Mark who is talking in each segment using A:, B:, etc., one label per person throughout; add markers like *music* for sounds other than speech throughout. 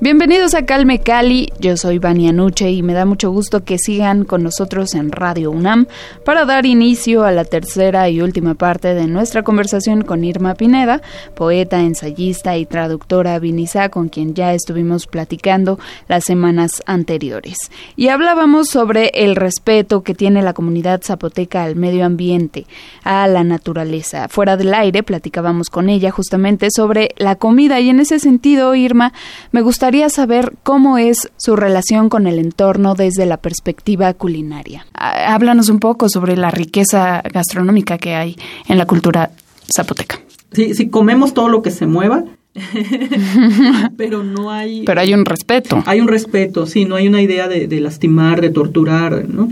A: Bienvenidos a Calme Cali, yo soy Vania Nuche y me da mucho gusto que sigan con nosotros en Radio UNAM para dar inicio a la tercera y última parte de nuestra conversación con Irma Pineda, poeta, ensayista y traductora vinizá con quien ya estuvimos platicando las semanas anteriores. Y hablábamos sobre el respeto que tiene la comunidad zapoteca al medio ambiente, a la naturaleza. Fuera del aire platicábamos con ella justamente sobre la comida y en ese sentido, Irma, me gusta gustaría saber cómo es su relación con el entorno desde la perspectiva culinaria. Háblanos un poco sobre la riqueza gastronómica que hay en la cultura zapoteca.
B: Sí, si comemos todo lo que se mueva, *laughs* pero no hay...
A: Pero hay un respeto.
B: Hay un respeto, sí, no hay una idea de, de lastimar, de torturar, ¿no?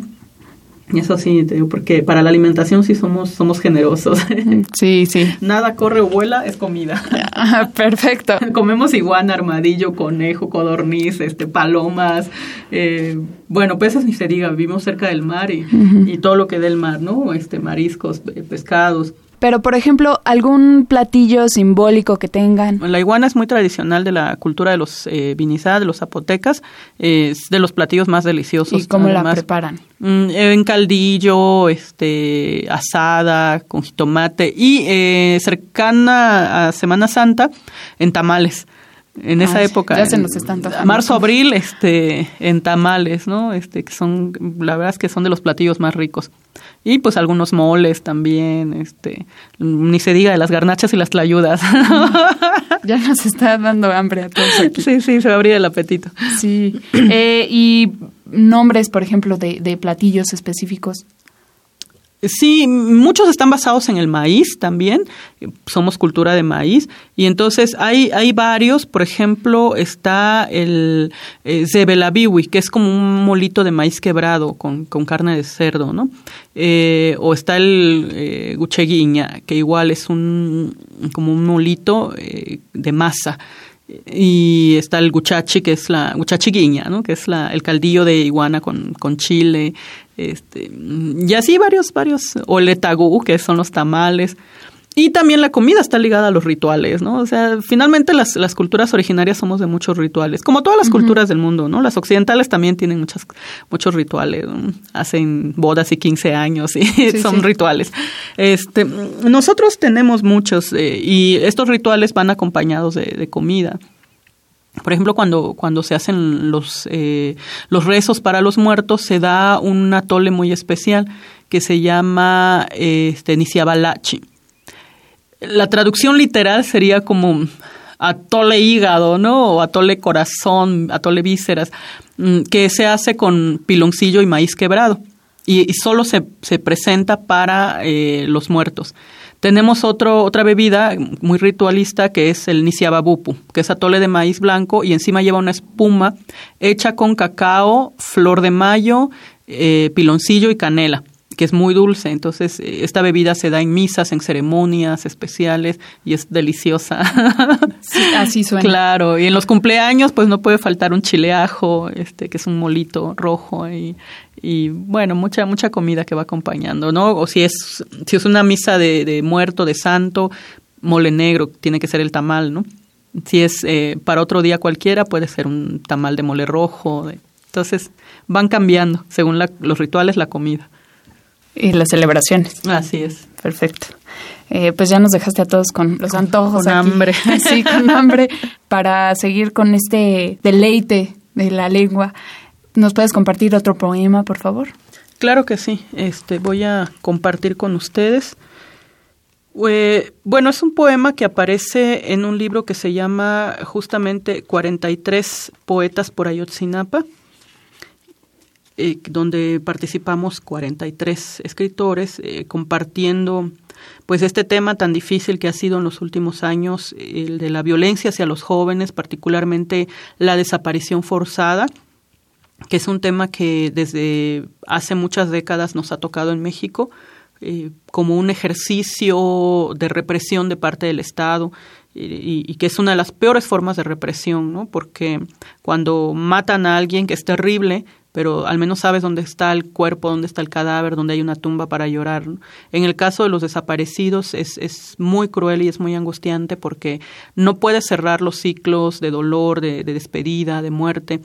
B: Eso sí, te digo, porque para la alimentación sí somos, somos generosos.
A: Sí, sí.
B: Nada corre o vuela, es comida.
A: perfecto. *laughs*
B: Comemos iguana, armadillo, conejo, codorniz, este, palomas. Eh, bueno, peces ni se diga, vivimos cerca del mar y, y todo lo que del mar, ¿no? Este, mariscos, pescados.
A: Pero, por ejemplo, algún platillo simbólico que tengan.
B: La iguana es muy tradicional de la cultura de los eh, vinizá, de los zapotecas. Es de los platillos más deliciosos.
A: ¿Y cómo la preparan?
B: Mm, en caldillo, este, asada, con jitomate y eh, cercana a Semana Santa, en tamales en esa época.
A: Ya se nos están
B: Marzo, abril, este, en tamales, ¿no? Este, que son, la verdad es que son de los platillos más ricos. Y pues algunos moles también, este, ni se diga de las garnachas y las tlayudas. *laughs*
A: ya nos está dando hambre a todos aquí.
B: Sí, sí, se va a abrir el apetito.
A: Sí. Eh, y nombres, por ejemplo, de, de platillos específicos.
B: Sí, muchos están basados en el maíz también, somos cultura de maíz, y entonces hay, hay varios, por ejemplo, está el eh, que es como un molito de maíz quebrado con, con carne de cerdo, ¿no? Eh, o está el eh, gucheguiña, que igual es un como un molito eh, de masa y está el guchachi, que es la guchachiguiña, ¿no? que es la, el caldillo de iguana con, con chile, este, y así varios, varios, o que son los tamales. Y también la comida está ligada a los rituales, ¿no? O sea, finalmente las, las culturas originarias somos de muchos rituales, como todas las culturas del mundo, ¿no? Las occidentales también tienen muchas, muchos rituales, hacen bodas y 15 años y *laughs* son rituales. Este, nosotros tenemos muchos eh, y estos rituales van acompañados de, de comida. Por ejemplo, cuando, cuando se hacen los, eh, los rezos para los muertos, se da un atole muy especial que se llama este, Nisiabalachi. La traducción literal sería como atole hígado, ¿no? O atole corazón, atole vísceras, mm, que se hace con piloncillo y maíz quebrado. Y, solo se, se, presenta para eh, los muertos. Tenemos otro, otra bebida muy ritualista que es el nisiababupu, que es atole de maíz blanco y encima lleva una espuma hecha con cacao, flor de mayo, eh, piloncillo y canela que es muy dulce. Entonces, eh, esta bebida se da en misas, en ceremonias especiales y es deliciosa. *laughs*
A: Sí, así suena.
B: Claro, y en los cumpleaños, pues no puede faltar un chileajo, este, que es un molito rojo y, y bueno, mucha, mucha comida que va acompañando, ¿no? O si es, si es una misa de, de muerto, de santo, mole negro, tiene que ser el tamal, ¿no? Si es eh, para otro día cualquiera, puede ser un tamal de mole rojo. entonces, van cambiando según los rituales, la comida.
A: Y las celebraciones.
B: Así es.
A: Perfecto. Eh, pues ya nos dejaste a todos con los antojos.
B: Con hambre. *laughs*
A: Sí, con hambre. Para seguir con este deleite de la lengua, ¿nos puedes compartir otro poema, por favor?
B: Claro que sí. Este, voy a compartir con ustedes. Eh, bueno, es un poema que aparece en un libro que se llama justamente 43 poetas por Ayotzinapa eh, donde participamos 43 escritores eh, compartiendo pues este tema tan difícil que ha sido en los últimos años, el de la violencia hacia los jóvenes, particularmente la desaparición forzada, que es un tema que desde hace muchas décadas nos ha tocado en México eh, como un ejercicio de represión de parte del Estado y, que es una de las peores formas de represión, ¿no? Porque cuando matan a alguien que es terrible, pero al menos sabes dónde está el cuerpo, dónde está el cadáver, dónde hay una tumba para llorar. En el caso de los desaparecidos es, es muy cruel y es muy angustiante porque no puedes cerrar los ciclos de dolor, de, despedida, de muerte,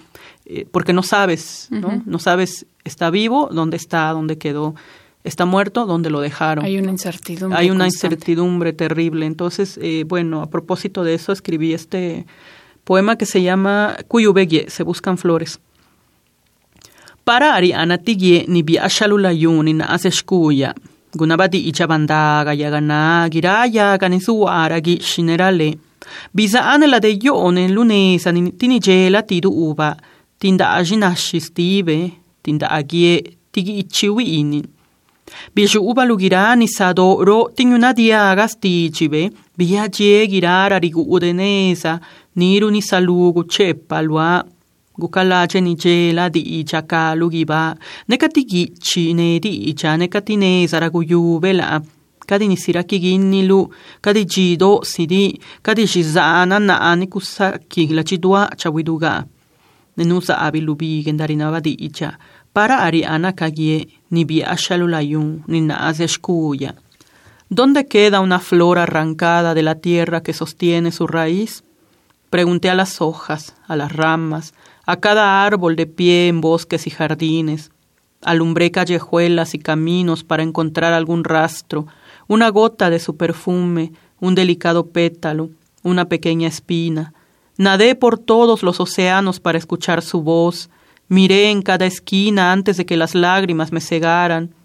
B: eh, porque no sabes, ¿no? No sabes, está vivo, dónde está, dónde quedó está muerto, ¿dónde lo dejaron?
A: Hay una incertidumbre.
B: Hay una incertidumbre terrible. Entonces, eh, bueno, a propósito de eso, escribí este poema que se llama Cuyubegie, se buscan flores. Para ari anatigye ni bi ashalulayuni na aseshkuya. Gunabadi ichabandaga yagana giraya ganisu aragi shinerale. Bisa anela de yone lunesa tinigela tidu uba. Tinda ajinashi stive, tinda agie tigi ichiwi Bishuuba lugirani sado ro tinyuna diagas tichibe, via girar arigu udenesa, niru ni salugu chepa lua, gukalache ni jela di icha kalugiba, nekatigichi ne di icha nekatinesa raguyubela, kadi ni sirakiginilu, kadi jido sidi, kadi shizana na anikusaki la chidua chawiduga. Nenusa abilubi gendarinaba di icha, para ariana kagie ni biashalulayun, ni naazeshkuya. ¿Dónde queda una flor arrancada de la tierra que sostiene su raíz? Pregunté a las hojas, a las ramas, a cada árbol de pie en bosques y jardines. Alumbré callejuelas y caminos para encontrar algún rastro, una gota de su perfume, un delicado pétalo, una pequeña espina. Nadé por todos los océanos para escuchar su voz, Miré en cada esquina antes de que las lágrimas me cegaran.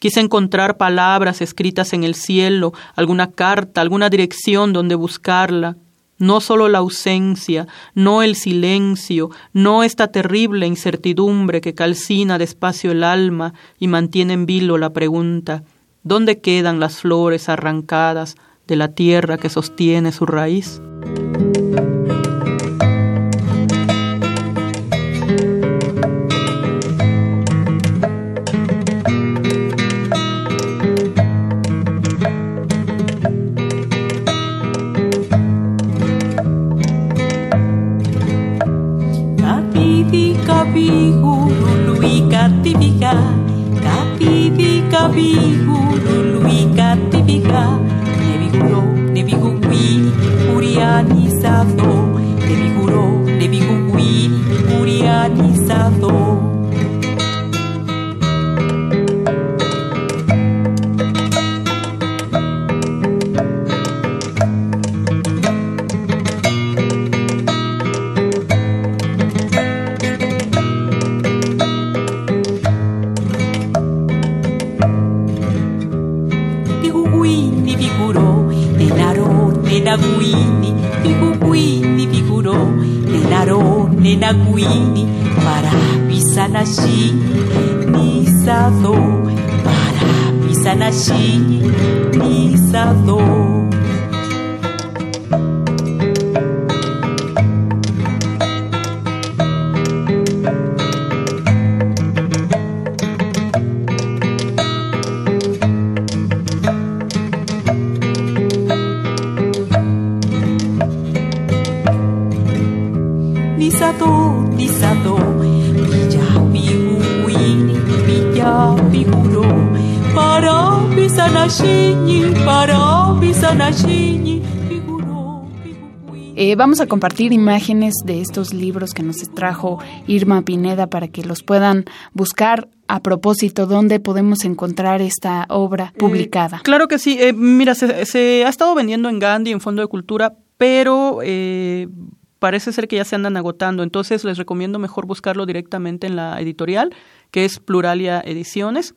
B: Quise encontrar palabras escritas en el cielo, alguna carta, alguna dirección donde buscarla. No solo la ausencia, no el silencio, no esta terrible incertidumbre que calcina despacio el alma y mantiene en vilo la pregunta ¿Dónde quedan las flores arrancadas de la tierra que sostiene su raíz?
C: Lui bihurului cativica, cativica bihurului cativica, ne bihuró, ne bihugui, urianizado, ne bihuró, ne bihugui, urianizado. pisado, para pisar na chi, pisado.
A: Eh, vamos a compartir imágenes de estos libros que nos trajo Irma Pineda para que los puedan buscar a propósito, ¿dónde podemos encontrar esta obra eh, publicada?
B: claro que sí. Eh, mira, se, ha estado vendiendo en Gandhi, en Fondo de Cultura, pero parece ser que ya se andan agotando. Entonces les recomiendo mejor buscarlo directamente en la editorial, que es Pluralia Ediciones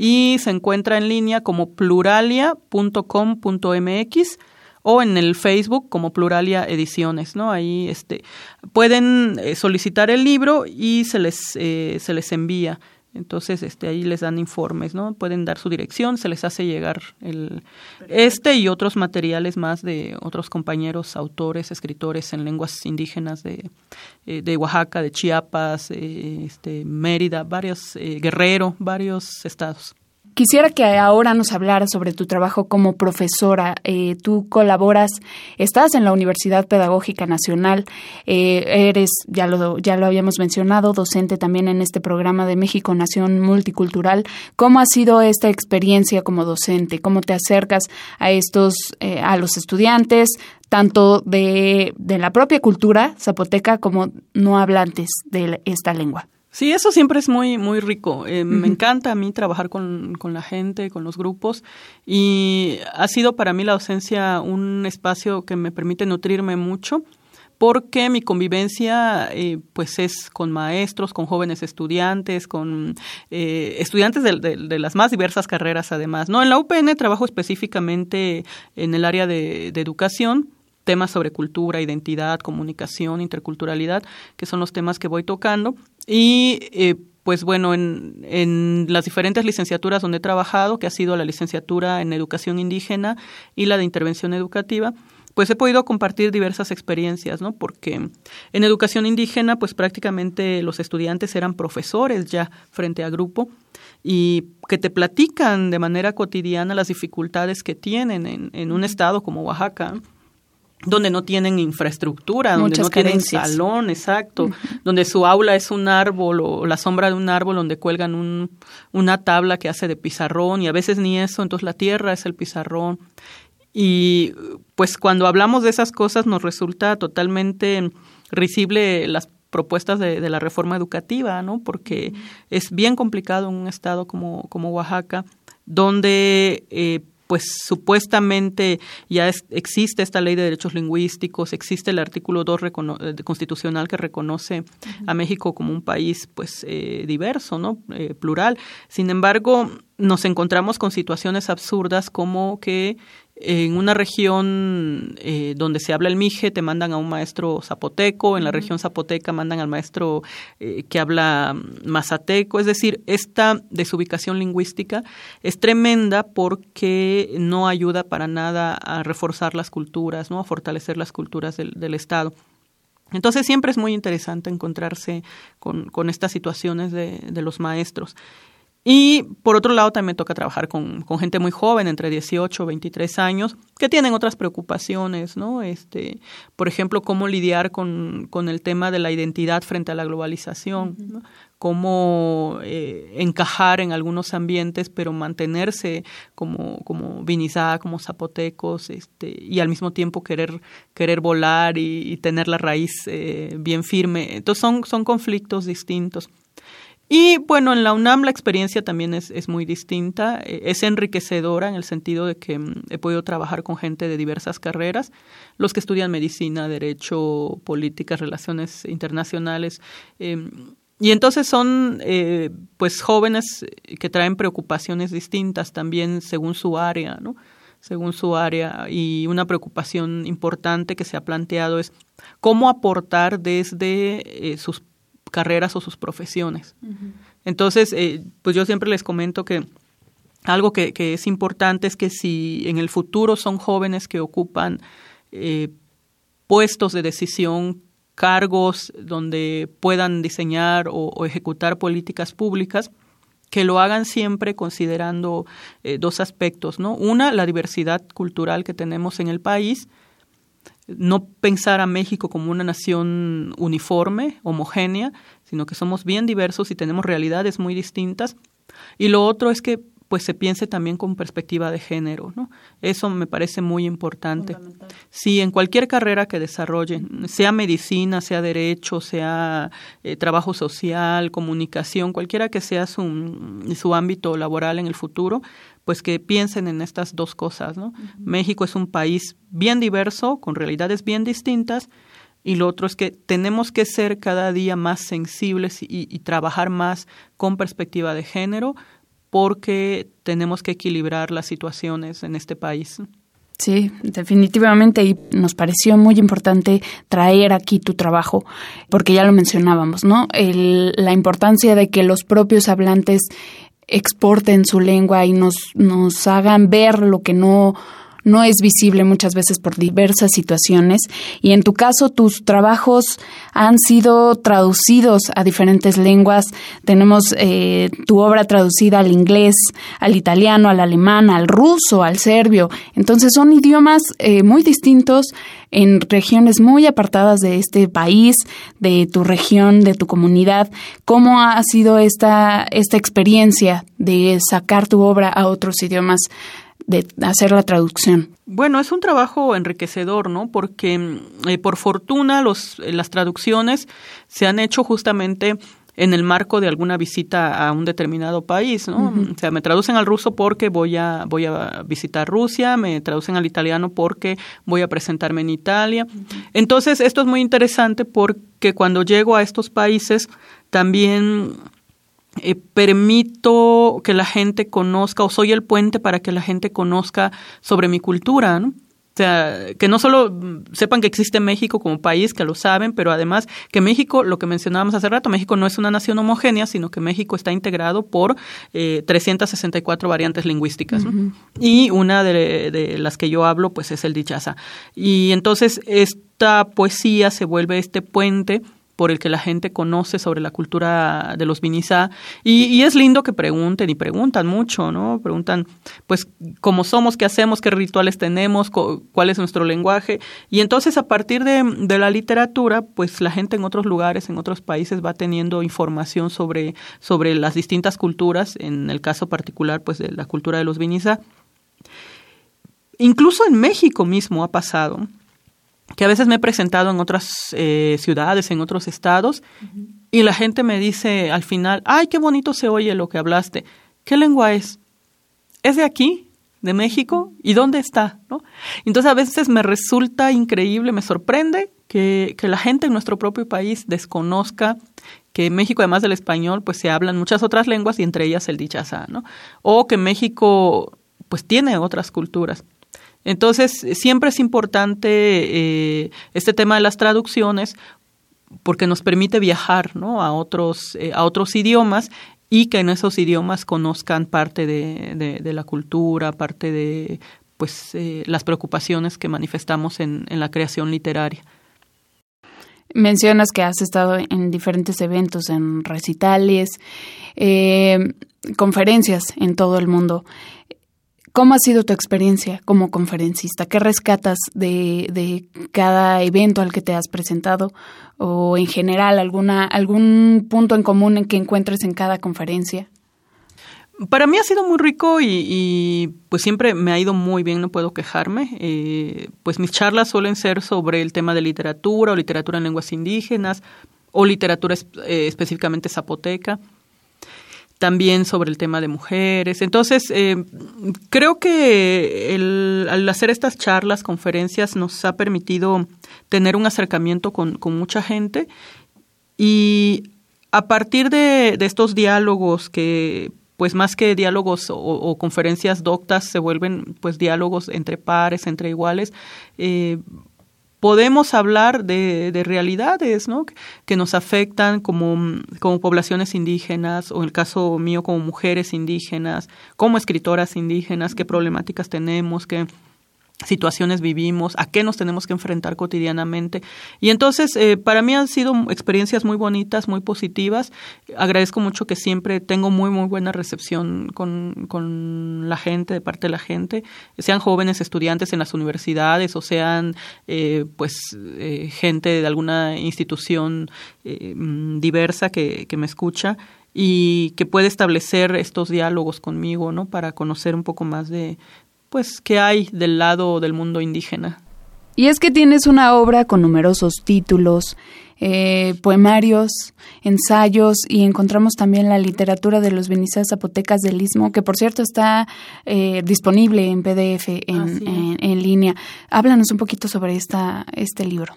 B: y se encuentra en línea como pluralia.com.mx o en el Facebook como Pluralia Ediciones, ¿no? Ahí este pueden eh, solicitar el libro y se les eh, se les envía. Entonces, este, ahí les dan informes, ¿no? Pueden dar su dirección, se les hace llegar el, este y otros materiales más de otros compañeros, autores, escritores en lenguas indígenas de, eh, de Oaxaca, de Chiapas, eh, este, Mérida, varios, eh, Guerrero, varios estados.
A: Quisiera que ahora nos hablaras sobre tu trabajo como profesora. Eh, tú colaboras, estás en la Universidad Pedagógica Nacional, eh, eres, ya lo, ya lo habíamos mencionado, docente también en este programa de México Nación Multicultural. ¿Cómo ha sido esta experiencia como docente? ¿Cómo te acercas a estos, eh, a los estudiantes, tanto de, de la propia cultura zapoteca como no hablantes de esta lengua?
B: Sí, eso siempre es muy, muy rico. Eh, me encanta a mí trabajar con, con, la gente, con los grupos y ha sido para mí la docencia un espacio que me permite nutrirme mucho porque mi convivencia eh, pues es con maestros, con jóvenes estudiantes, con eh, estudiantes de, de, las más diversas carreras además. No, en la UPN trabajo específicamente en el área de, de educación, temas sobre cultura, identidad, comunicación, interculturalidad, que son los temas que voy tocando. Y eh, pues bueno, en, en, las diferentes licenciaturas donde he trabajado, que ha sido la licenciatura en educación indígena y la de intervención educativa, pues he podido compartir diversas experiencias, ¿no? Porque en educación indígena, pues prácticamente los estudiantes eran profesores ya frente a grupo y que te platican de manera cotidiana las dificultades que tienen en, en un estado como Oaxaca donde no tienen infraestructura, donde no tienen salón, exacto, donde su aula es un árbol o la sombra de un árbol donde cuelgan un, una tabla que hace de pizarrón y a veces ni eso, entonces la tierra es el pizarrón. Y pues cuando hablamos de esas cosas nos resulta totalmente risible las propuestas de, de la reforma educativa, ¿no? Porque es bien complicado en un estado como, como Oaxaca, donde eh, pues supuestamente ya existe esta ley de derechos lingüísticos, existe el artículo 2 eh, constitucional que reconoce a México como un país pues eh, diverso, ¿no? Eh, plural. Sin embargo, nos encontramos con situaciones absurdas como que en una región eh, donde se habla el mije te mandan a un maestro zapoteco, en la región zapoteca mandan al maestro eh, que habla mazateco, es decir, esta desubicación lingüística es tremenda porque no ayuda para nada a reforzar las culturas, ¿no? a fortalecer las culturas del, del Estado. Entonces siempre es muy interesante encontrarse con, con estas situaciones de, de los maestros. Y por otro lado, también toca trabajar con, con, gente muy joven, entre 18 y 23 años, que tienen otras preocupaciones, ¿no? Este, por ejemplo, cómo lidiar con, con el tema de la identidad frente a la globalización, ¿no? cómo eh, encajar en algunos ambientes, pero mantenerse como, como vinizá, como zapotecos, este, y al mismo tiempo querer, querer volar y, y tener la raíz eh, bien firme. Entonces son, son conflictos distintos. Y bueno, en la UNAM la experiencia también es, es muy distinta, eh, es enriquecedora en el sentido de que mm, he podido trabajar con gente de diversas carreras, los que estudian medicina, derecho, políticas, relaciones internacionales. Eh, y entonces son eh, pues jóvenes que traen preocupaciones distintas también según su área, ¿no? según su área y una preocupación importante que se ha planteado es cómo aportar desde eh, sus carreras o sus profesiones. Entonces, eh, pues yo siempre les comento que algo que, que, es importante es que si en el futuro son jóvenes que ocupan eh, puestos de decisión, cargos donde puedan diseñar o, o, ejecutar políticas públicas, que lo hagan siempre considerando eh, dos aspectos, ¿no? Una, la diversidad cultural que tenemos en el país, no pensar a México como una nación uniforme, homogénea, sino que somos bien diversos y tenemos realidades muy distintas. Y lo otro es que pues se piense también con perspectiva de género, ¿no? Eso me parece muy importante. Sí, en cualquier carrera que desarrollen, sea medicina, sea derecho, sea eh, trabajo social, comunicación, cualquiera que sea su, su ámbito laboral en el futuro, pues que piensen en estas dos cosas, ¿no? México es un país bien diverso, con realidades bien distintas, y lo otro es que tenemos que ser cada día más sensibles y, y trabajar más con perspectiva de género porque tenemos que equilibrar las situaciones en este país.
A: Sí, definitivamente y nos pareció muy importante traer aquí tu trabajo porque ya lo mencionábamos, ¿no? la importancia de que los propios hablantes exporten su lengua y nos, nos hagan ver lo que no no es visible muchas veces por diversas situaciones y en tu caso tus trabajos han sido traducidos a diferentes lenguas. Tenemos eh, tu obra traducida al inglés, al italiano, al alemán, al ruso, al serbio. Entonces son idiomas eh, muy distintos en regiones muy apartadas de este país, de tu región, de tu comunidad. ¿Cómo ha sido esta, esta experiencia de sacar tu obra a otros idiomas? De hacer la traducción?
B: Bueno, es un trabajo enriquecedor, ¿no? Porque eh, por fortuna los, eh, las traducciones se han hecho justamente en el marco de alguna visita a un determinado país, ¿no? O sea, me traducen al ruso porque voy a voy a visitar Rusia, me traducen al italiano porque voy a presentarme en Italia. Entonces, esto es muy interesante porque cuando llego a estos países también eh, permito que la gente conozca o soy el puente para que la gente conozca sobre mi cultura, ¿no? O sea, que no solo sepan que existe México como país, que lo saben, pero además que México, lo que mencionábamos hace rato, México no es una nación homogénea, sino que México está integrado por eh, 364 variantes lingüísticas. Y una de, de, las que yo hablo, pues es el dichaza. Y entonces esta poesía se vuelve este puente por el que la gente conoce sobre la cultura de los Vinizá. Y, es lindo que pregunten y preguntan mucho, ¿no? Preguntan, pues, cómo somos, qué hacemos, qué rituales tenemos, cuál es nuestro lenguaje. Y entonces, a partir de, la literatura, pues la gente en otros lugares, en otros países, va teniendo información sobre, sobre las distintas culturas, en el caso particular, pues, de la cultura de los Vinizá. Incluso en México mismo ha pasado que a veces me he presentado en otras eh, ciudades, en otros estados, y la gente me dice al final, ay, qué bonito se oye lo que hablaste. ¿Qué lengua es? ¿Es de aquí? ¿De México? ¿Y dónde está? ¿No? Entonces a veces me resulta increíble, me sorprende que, que la gente en nuestro propio país desconozca que en México, además del español, pues se hablan muchas otras lenguas y entre ellas el dichazá, ¿no? O que México, pues tiene otras culturas. Entonces, siempre es importante eh, este tema de las traducciones porque nos permite viajar ¿no? a, otros, eh, a otros idiomas y que en esos idiomas conozcan parte de, la cultura, parte de pues, eh, las preocupaciones que manifestamos en, en la creación literaria.
A: Mencionas que has estado en diferentes eventos, en recitales, conferencias en todo el mundo. ¿Cómo ha sido tu experiencia como conferencista? ¿Qué rescatas de, de, cada evento al que te has presentado? ¿O en general alguna, algún punto en común en que encuentres en cada conferencia?
B: Para mí ha sido muy rico y, pues siempre me ha ido muy bien, no puedo quejarme. Eh, pues mis charlas suelen ser sobre el tema de literatura o literatura en lenguas indígenas o literatura eh, específicamente zapoteca también sobre el tema de mujeres. Entonces, eh, creo que el, al hacer estas charlas, conferencias, nos ha permitido tener un acercamiento con, mucha gente y a partir de, estos diálogos que pues más que diálogos o, o, conferencias doctas se vuelven pues diálogos entre pares, entre iguales, eh, podemos hablar de, de realidades ¿no? que nos afectan como, como poblaciones indígenas, o en el caso mío como mujeres indígenas, como escritoras indígenas, qué problemáticas tenemos, qué situaciones vivimos, a qué nos tenemos que enfrentar cotidianamente. Y entonces, eh, para mí han sido experiencias muy bonitas, muy positivas. Agradezco mucho que siempre tengo muy, muy buena recepción con, con la gente, de parte de la gente, sean jóvenes estudiantes en las universidades o sean, eh, pues, eh, gente de alguna institución eh, mm, diversa que, que me escucha y que puede establecer estos diálogos conmigo, ¿no? Para conocer un poco más de, pues, qué hay del lado del mundo indígena.
A: Y es que tienes una obra con numerosos títulos, eh, poemarios, ensayos y encontramos también la literatura de los Benizas Zapotecas del Istmo, que por cierto está eh, disponible en PDF en, en, en, línea. Háblanos un poquito sobre esta, este libro.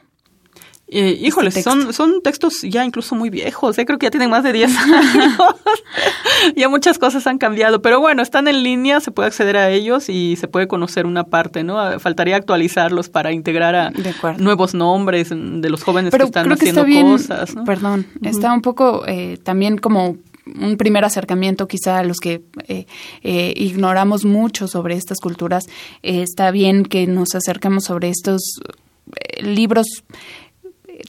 B: Eh, híjoles, son, son textos ya incluso muy viejos, ¿eh? creo que ya tienen más de 10 *laughs* años. *laughs* ya muchas cosas han cambiado, pero bueno, están en línea, se puede acceder a ellos y se puede conocer una parte, ¿no? Ah, faltaría actualizarlos para integrar a nuevos nombres de los jóvenes que están haciendo cosas.
A: Perdón, está un poco eh, también como un primer acercamiento quizá a los que eh, eh, ignoramos mucho sobre estas culturas. está bien que nos acerquemos sobre estos libros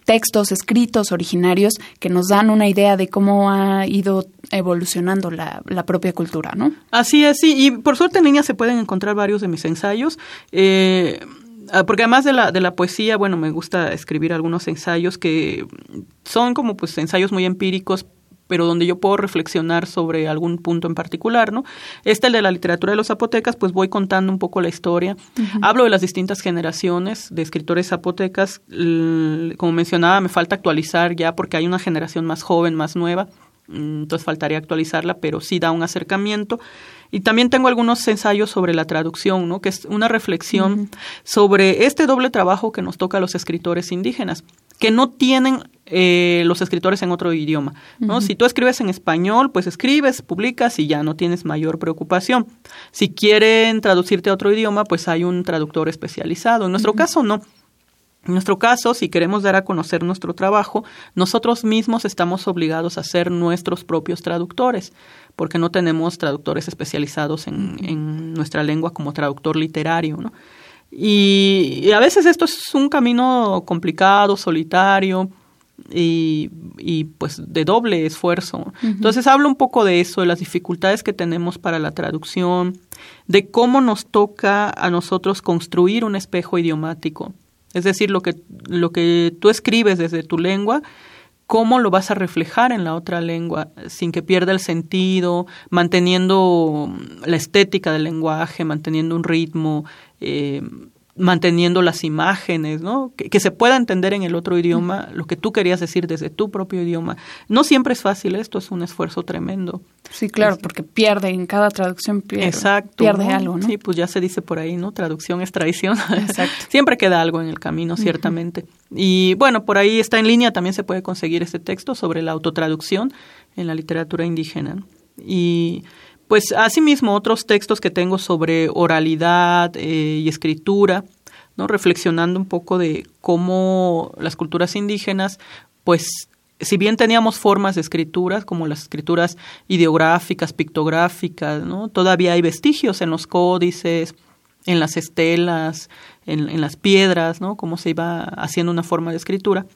A: textos escritos originarios que nos dan una idea de cómo ha ido evolucionando la, propia cultura, ¿no?
B: Así es, sí, y por suerte en línea se pueden encontrar varios de mis ensayos. Eh, ah, porque además de la, de la poesía, bueno, me gusta escribir algunos ensayos que son como pues ensayos muy empíricos, pero donde yo puedo reflexionar sobre algún punto en particular, ¿no? Este, el de la literatura de los zapotecas, pues voy contando un poco la historia. Hablo de las distintas generaciones de escritores zapotecas. como mencionaba, me falta actualizar ya porque hay una generación más joven, más nueva. Mm, entonces faltaría actualizarla, pero sí da un acercamiento. Y también tengo algunos ensayos sobre la traducción, ¿no? que es una reflexión sobre este doble trabajo que nos toca a los escritores indígenas, que no tienen eh, los escritores en otro idioma. ¿no? Si tú escribes en español, pues escribes, publicas y ya no tienes mayor preocupación. Si quieren traducirte a otro idioma, pues hay un traductor especializado. En nuestro caso, no. En nuestro caso, si queremos dar a conocer nuestro trabajo, nosotros mismos estamos obligados a ser nuestros propios traductores, porque no tenemos traductores especializados en, en nuestra lengua como traductor literario. ¿no? Y, a veces esto es un camino complicado, solitario, y, y, pues de doble esfuerzo. Entonces hablo un poco de eso, de las dificultades que tenemos para la traducción, de cómo nos toca a nosotros construir un espejo idiomático. Es decir, lo que, lo que tú escribes desde tu lengua, cómo lo vas a reflejar en la otra lengua sin que pierda el sentido, manteniendo la estética del lenguaje, manteniendo un ritmo, eh, manteniendo las imágenes, ¿no? Que, se pueda entender en el otro idioma lo que tú querías decir desde tu propio idioma. No siempre es fácil esto, es un esfuerzo tremendo.
A: Sí, claro, porque pierde, en cada traducción pierde,
B: Exacto,
A: pierde algo, ¿no?
B: Sí, pues ya se dice por ahí, ¿no? Traducción es traición. Exacto. *laughs* siempre queda algo en el camino, ciertamente. Y bueno, por ahí está en línea, también se puede conseguir este texto sobre la autotraducción en la literatura indígena. Y pues asimismo otros textos que tengo sobre oralidad eh, y escritura, ¿no? reflexionando un poco de cómo las culturas indígenas, pues si bien teníamos formas de escritura, como las escrituras ideográficas, pictográficas, ¿no? todavía hay vestigios en los códices, en las estelas, en, las piedras, ¿no? cómo se iba haciendo una forma de escritura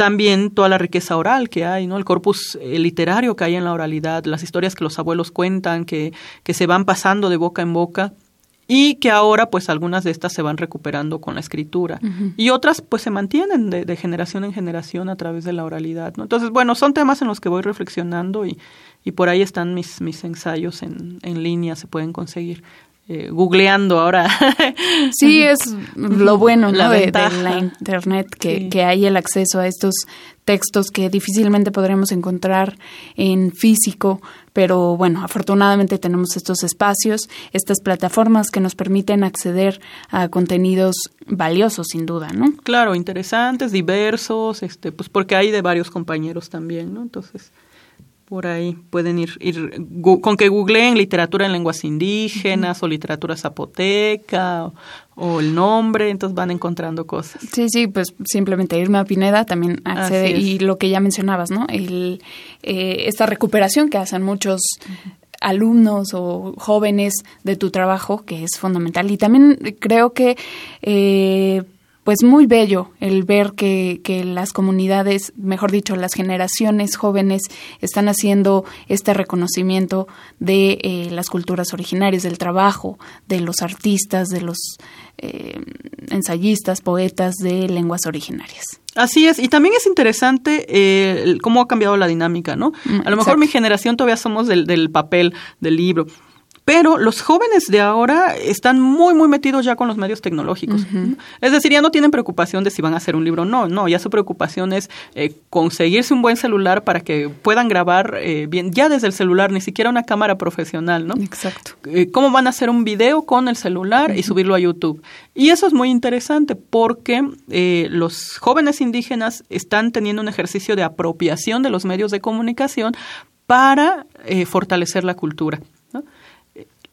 B: también toda la riqueza oral que hay, ¿no? El corpus eh, literario que hay en la oralidad, las historias que los abuelos cuentan, que, que se van pasando de boca en boca y que ahora pues algunas de estas se van recuperando con la escritura y otras pues se mantienen de, generación en generación a través de la oralidad. ¿no? Entonces, bueno, son temas en los que voy reflexionando y, y por ahí están mis, mis ensayos en, en línea, se pueden conseguir. Eh, googleando ahora. *laughs*
A: sí, es lo bueno la de, la Internet, que, que, hay el acceso a estos textos que difícilmente podremos encontrar en físico, pero bueno, afortunadamente tenemos estos espacios, estas plataformas que nos permiten acceder a contenidos valiosos, sin duda, ¿no?
B: Claro, interesantes, diversos, este, pues porque hay de varios compañeros también, ¿no? Entonces por ahí pueden ir, ir con que googleen literatura en lenguas indígenas o literatura zapoteca o, el nombre, entonces van encontrando cosas.
A: Sí, sí, pues simplemente irme a Pineda también accede y lo que ya mencionabas, ¿no? El, eh, esta recuperación que hacen muchos alumnos o jóvenes de tu trabajo, que es fundamental. Y también creo que eh, pues muy bello el ver que, que, las comunidades, mejor dicho, las generaciones jóvenes están haciendo este reconocimiento de eh, las culturas originarias, del trabajo de los artistas, de los eh, ensayistas, poetas de lenguas originarias.
B: Así es, y también es interesante eh, cómo ha cambiado la dinámica, ¿no? Mm, A lo mejor mi generación todavía somos del, del papel, del libro Pero los jóvenes de ahora están muy, muy metidos ya con los medios tecnológicos. Es decir, ya no tienen preocupación de si van a hacer un libro. No, no, ya su preocupación es eh, conseguirse un buen celular para que puedan grabar eh, bien, ya desde el celular, ni siquiera una cámara profesional, ¿no?
A: Exacto.
B: Eh, ¿Cómo van a hacer un video con el celular y subirlo a YouTube? Y eso es muy interesante porque los jóvenes indígenas están teniendo un ejercicio de apropiación de los medios de comunicación para fortalecer la cultura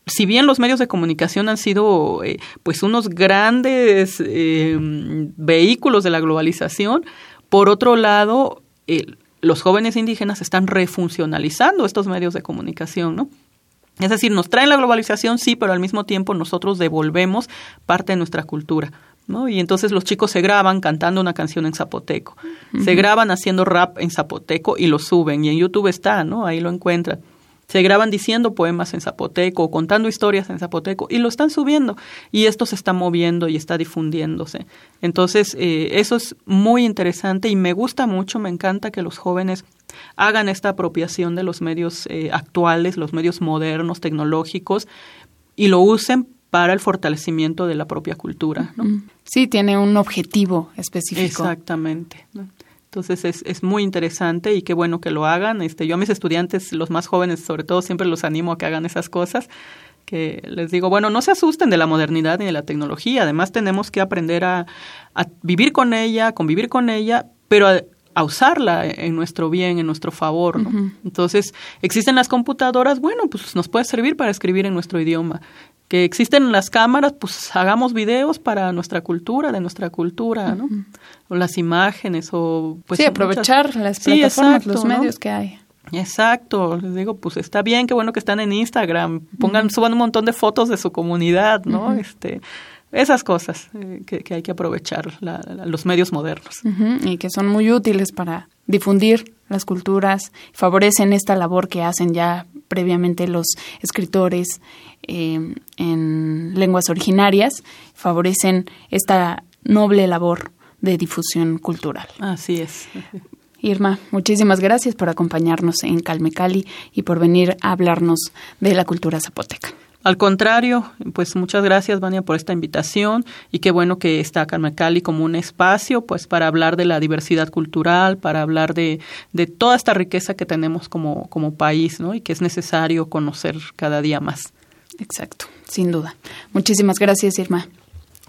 B: si bien los medios de comunicación han sido eh, pues unos grandes eh, vehículos de la globalización, por otro lado, los jóvenes indígenas están refuncionalizando estos medios de comunicación, ¿no? Es decir, nos traen la globalización, sí, pero al mismo tiempo nosotros devolvemos parte de nuestra cultura. ¿no? Y entonces los chicos se graban cantando una canción en zapoteco, se graban haciendo rap en zapoteco y lo suben. Y en YouTube está, ¿no? Ahí lo encuentran se graban diciendo poemas en zapoteco o contando historias en zapoteco y lo están subiendo y esto se está moviendo y está difundiéndose. Entonces, eh, eso es muy interesante y me gusta mucho, me encanta que los jóvenes hagan esta apropiación de los medios eh, actuales, los medios modernos, tecnológicos y lo usen para el fortalecimiento de la propia cultura.
A: Sí, tiene un objetivo específico.
B: Exactamente. Entonces es, es, muy interesante y qué bueno que lo hagan. Este, yo a mis estudiantes, los más jóvenes sobre todo, siempre los animo a que hagan esas cosas, que les digo, bueno, no se asusten de la modernidad ni de la tecnología, además tenemos que aprender a, vivir con ella, a convivir con ella, pero a, usarla en nuestro bien, en nuestro favor. Entonces, existen las computadoras, bueno, pues nos puede servir para escribir en nuestro idioma que existen las cámaras, pues hagamos videos para nuestra cultura, de nuestra cultura, ¿no? O las imágenes, o pues...
A: Sí, aprovechar las plataformas, los medios que hay.
B: Exacto, les digo, pues está bien, qué bueno que están en Instagram, pongan, suban un montón de fotos de su comunidad, ¿no? Este, esas cosas eh, que, hay que aprovechar, los medios modernos.
A: Y que son muy útiles para difundir las culturas, favorecen esta labor que hacen ya previamente los escritores eh, en lenguas originarias, favorecen esta noble labor de difusión cultural.
B: Así es.
A: Irma, muchísimas gracias por acompañarnos en Calmecali y por venir a hablarnos de la cultura zapoteca.
B: Al contrario, pues muchas gracias, Vania, por esta invitación y qué bueno que está Calmecali como un espacio pues para hablar de la diversidad cultural, para hablar de, de toda esta riqueza que tenemos como, como país, ¿no? Y que es necesario conocer cada día más.
A: Exacto, sin duda. Muchísimas gracias, Irma.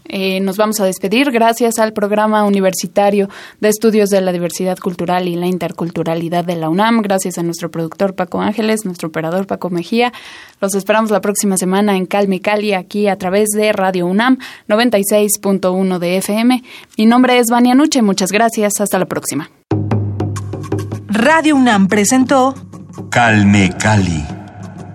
A: Eh, nos vamos a despedir gracias al programa universitario de estudios de la diversidad cultural y la interculturalidad de la UNAM, gracias a nuestro productor Paco Ángeles, nuestro operador Paco Mejía. Los esperamos la próxima semana en Calmi Cali, aquí a través de Radio UNAM 96.1 de FM. Mi nombre es Vania Nuche, muchas gracias, hasta la próxima.
D: Radio UNAM presentó
E: Calme Cali